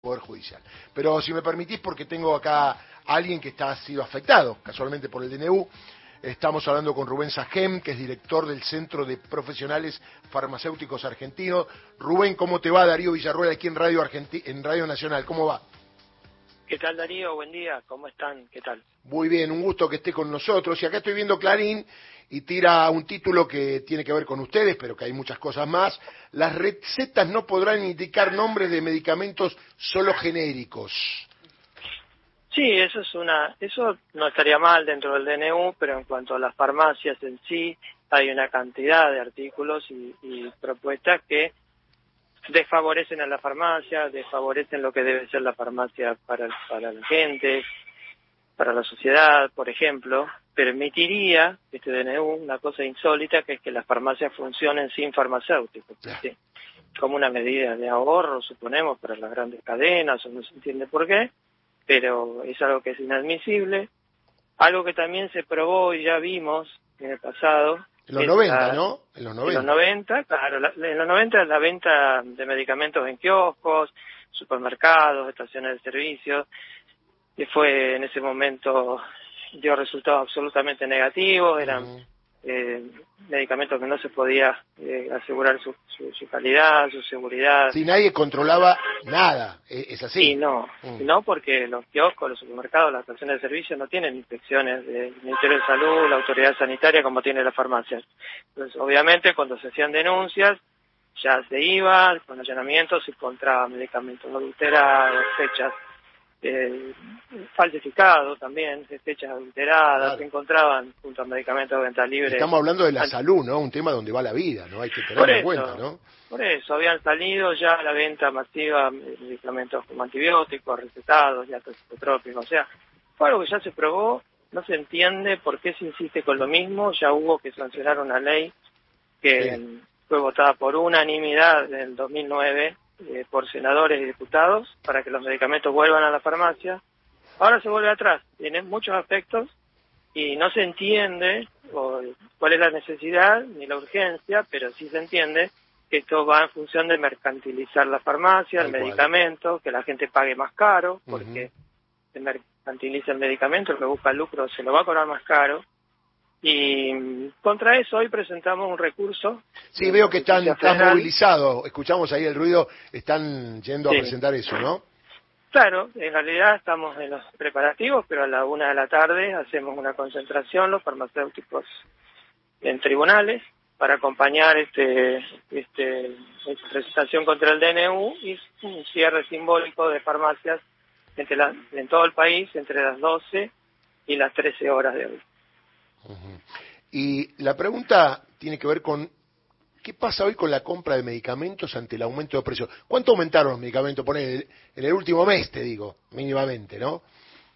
Poder Judicial. Pero si me permitís, porque tengo acá a alguien que está, ha sido afectado casualmente por el DNU, estamos hablando con Rubén Sajem, que es director del Centro de Profesionales Farmacéuticos Argentinos. Rubén, ¿cómo te va? Darío Villarruel aquí en Radio, en Radio Nacional, ¿cómo va? ¿Qué tal Darío? Buen día, ¿cómo están? ¿Qué tal? Muy bien, un gusto que esté con nosotros. Y acá estoy viendo Clarín y tira un título que tiene que ver con ustedes, pero que hay muchas cosas más. Las recetas no podrán indicar nombres de medicamentos solo genéricos. Sí, eso es una, eso no estaría mal dentro del DNU, pero en cuanto a las farmacias en sí, hay una cantidad de artículos y, propuestas que desfavorecen a la farmacia, desfavorecen lo que debe ser la farmacia para, para la gente, para la sociedad, por ejemplo, permitiría este DNU una cosa insólita que es que las farmacias funcionen sin farmacéuticos, como una medida de ahorro, suponemos, para las grandes cadenas, o no se entiende por qué, pero es algo que es inadmisible. Algo que también se probó y ya vimos en el pasado. En los 90, ¿no? En los 90. En los 90, claro. en los 90 la venta de medicamentos en kioscos, supermercados, estaciones de servicio, que fue en ese momento dio resultados absolutamente negativos, eran eh, medicamentos que no se podía eh, asegurar su, su, calidad, su seguridad. Si nadie controlaba nada, ¿e-, es así. Sí, no, mm. no porque los kioscos, los supermercados, las estaciones de servicio no tienen inspecciones del Ministerio de Salud, la autoridad sanitaria como tiene las farmacias. Entonces, obviamente, cuando se hacían denuncias, ya se iba con allanamientos y encontraba medicamentos adulterados, fechas eh, falsificado también, fechas adulteradas, se encontraban junto a medicamentos de venta libre. Estamos hablando de la salud, ¿no? Un tema donde va la vida, ¿no? Hay que tenerlo en cuenta, ¿no? Por eso, habían salido ya la venta masiva de medicamentos como antibióticos, recetados, ya psicotrópicos, o sea, fue algo que ya se probó, no se entiende por qué se insiste con lo mismo, ya hubo que sancionar una ley que fue votada por unanimidad en el 2009 eh, por senadores y diputados para que los medicamentos vuelvan a la farmacia. Ahora se vuelve atrás, tiene muchos aspectos y no se entiende cuál es la necesidad ni la urgencia, pero sí se entiende que esto va en función de mercantilizar la farmacia, el medicamento, que la gente pague más caro, porque se mercantiliza el medicamento, el que busca lucro se lo va a cobrar más caro, y contra eso hoy presentamos un recurso. Sí, veo que están, movilizados, escuchamos ahí el ruido, están yendo a presentar eso, ¿no? Claro, en realidad estamos en los preparativos, pero a la una de la tarde hacemos una concentración, los farmacéuticos en tribunales, para acompañar este, este, esta presentación contra el DNU y un cierre simbólico de farmacias entre en todo el país entre las 12 y las 13 horas de hoy. Y la pregunta tiene que ver con ¿qué pasa hoy con la compra de medicamentos ante el aumento de precios? ¿Cuánto aumentaron los medicamentos? Poner en el último mes, te digo, mínimamente, ¿no?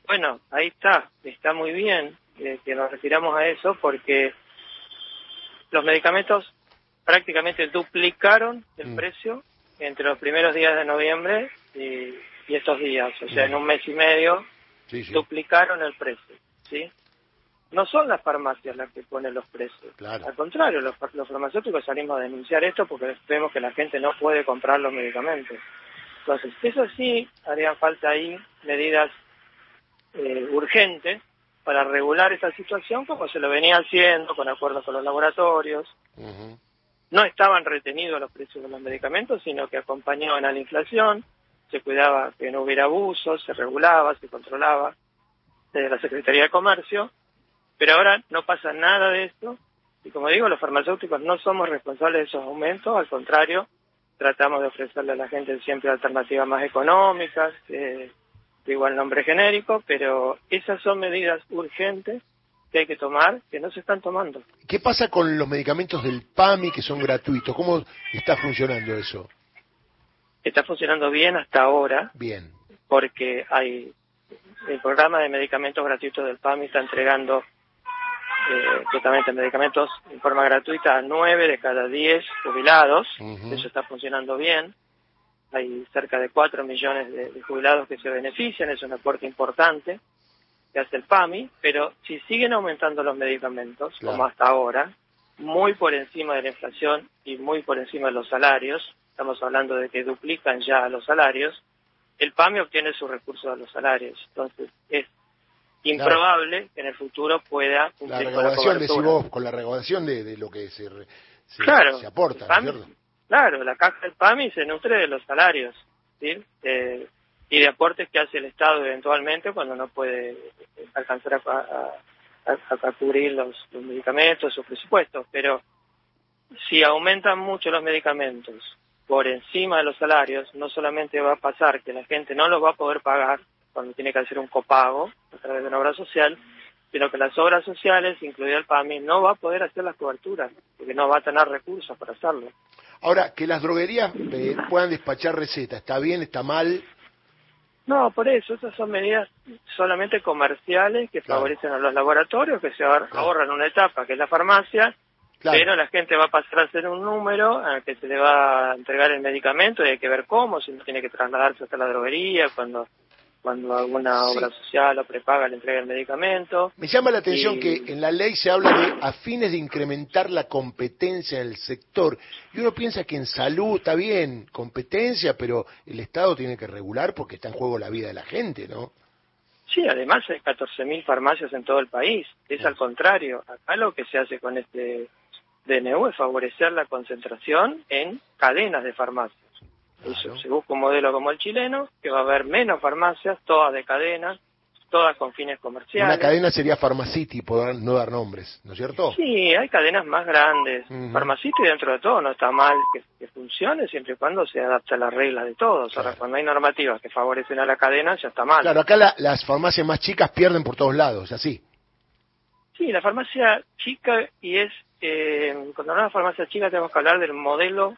Bueno, ahí está, está muy bien que, nos refiramos a eso porque los medicamentos prácticamente duplicaron el mm. precio entre los primeros días de noviembre y, estos días, o sea, en un mes y medio duplicaron el precio, ¿sí? No son las farmacias las que ponen los precios. Al contrario, los, farmacéuticos salimos a denunciar esto porque vemos que la gente no puede comprar los medicamentos. Entonces, eso sí, harían falta ahí medidas eh, urgentes para regular esta situación como se lo venía haciendo con acuerdos con los laboratorios. No estaban retenidos los precios de los medicamentos, sino que acompañaban a la inflación, se cuidaba que no hubiera abusos, se regulaba, se controlaba desde la Secretaría de Comercio pero ahora no pasa nada de esto y como digo, los farmacéuticos no somos responsables de esos aumentos, al contrario, tratamos de ofrecerle a la gente siempre alternativas más económicas, eh, de igual nombre genérico, pero esas son medidas urgentes que hay que tomar, que no se están tomando. ¿Qué pasa con los medicamentos del PAMI que son gratuitos? ¿Cómo está funcionando eso? Está funcionando bien hasta ahora. Bien. Porque hay el programa de medicamentos gratuitos del PAMI está entregando eh, justamente medicamentos en forma gratuita a nueve de cada diez jubilados. Eso está funcionando bien. Hay cerca de cuatro millones de, jubilados que se benefician, es un aporte importante que hace el PAMI, pero si siguen aumentando los medicamentos, como hasta ahora, muy por encima de la inflación y muy por encima de los salarios, estamos hablando de que duplican ya los salarios, el PAMI obtiene sus recursos de los salarios. Entonces, es improbable que en el futuro pueda la recaudación, de vos, con la recaudación de, lo que se, se, aporta, Claro, la caja del PAMI se nutre de los salarios, ¿sí? Eh, y de aportes que hace el Estado eventualmente cuando no puede alcanzar a, a, cubrir los, los medicamentos, sus presupuestos. Pero si aumentan mucho los medicamentos por encima de los salarios, no solamente va a pasar que la gente no los va a poder pagar cuando tiene que hacer un copago a través de una obra social, sino que las obras sociales, incluida el PAMI, no va a poder hacer las coberturas, porque no va a tener recursos para hacerlo. Ahora, que las droguerías eh, puedan despachar recetas, ¿está bien, está mal? No, por eso, esas son medidas solamente comerciales que favorecen a los laboratorios, que se ahorran una etapa, que es la farmacia, pero la gente va a pasar a hacer un número al que se le va a entregar el medicamento y hay que ver cómo, si no tiene que trasladarse hasta la droguería, cuando cuando alguna obra social o prepaga le entrega el medicamento. Me llama la atención que en la ley se habla de a fines de incrementar la competencia en el sector. Y uno piensa que en salud está bien, competencia, pero el Estado tiene que regular porque está en juego la vida de la gente, ¿no? Sí, además hay 14.000 farmacias en todo el país. Es al contrario. Acá lo que se hace con este DNU es favorecer la concentración en cadenas de farmacias. Se busca un modelo como el chileno, que va a haber menos farmacias, todas de cadena, todas con fines comerciales. Una cadena sería Pharmacity, por no dar nombres, ¿no es cierto? Sí, hay cadenas más grandes. Pharmacity dentro de todo no está mal que, funcione siempre y cuando se adapte a las reglas de todos. Ahora, cuando hay normativas que favorecen a la cadena, ya está mal. Claro, acá las farmacias más chicas pierden por todos lados, así. Sí, la farmacia chica y es, eh, cuando hablamos de farmacia chica tenemos que hablar del modelo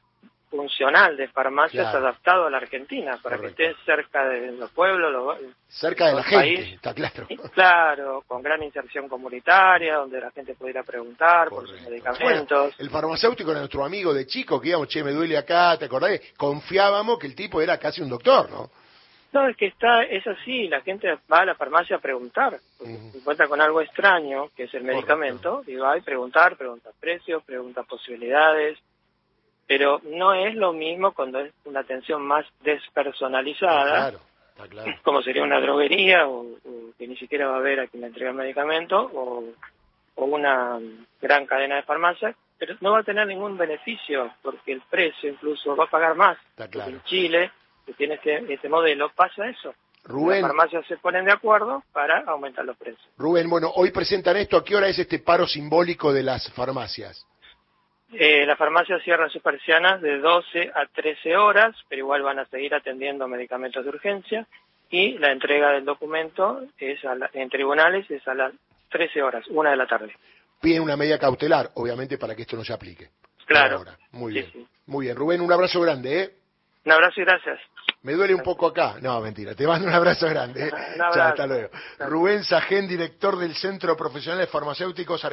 funcional de farmacias adaptado a la Argentina, para que esté cerca de los pueblos, cerca de la gente, está claro. Claro, con gran inserción comunitaria, donde la gente pudiera preguntar por sus medicamentos. el farmacéutico era nuestro amigo de chico, que íbamos, che, me duele acá, ¿te acordás? Confiábamos que el tipo era casi un doctor, ¿no? No, es que está, es así, la gente va a la farmacia a preguntar, porque se encuentra con algo extraño, que es el medicamento, y va a preguntar, pregunta precios, pregunta posibilidades, pero no es lo mismo cuando es una atención más despersonalizada, como sería una droguería o, que ni siquiera va a haber a quien le entrega el medicamento o, una gran cadena de farmacias, pero no va a tener ningún beneficio porque el precio incluso va a pagar más. En Chile, que tiene este, este modelo, pasa eso. Rubén, Las farmacias se ponen de acuerdo para aumentar los precios. Rubén, bueno, hoy presentan esto. ¿A qué hora es este paro simbólico de las farmacias? Eh, la farmacia cierra sus persianas de 12 a 13 horas, pero igual van a seguir atendiendo medicamentos de urgencia y la entrega del documento es en tribunales es a las 13 horas, una de la tarde. Piden una medida cautelar, obviamente, para que esto no se aplique. Claro. Muy bien. Muy bien. Rubén, un abrazo grande, ¿eh? Un abrazo y gracias. Me duele un poco acá. No, mentira. Te mando un abrazo grande. ¿eh? hasta luego. Rubén Sajén, director del Centro Profesional de Farmacéuticos Argentinos.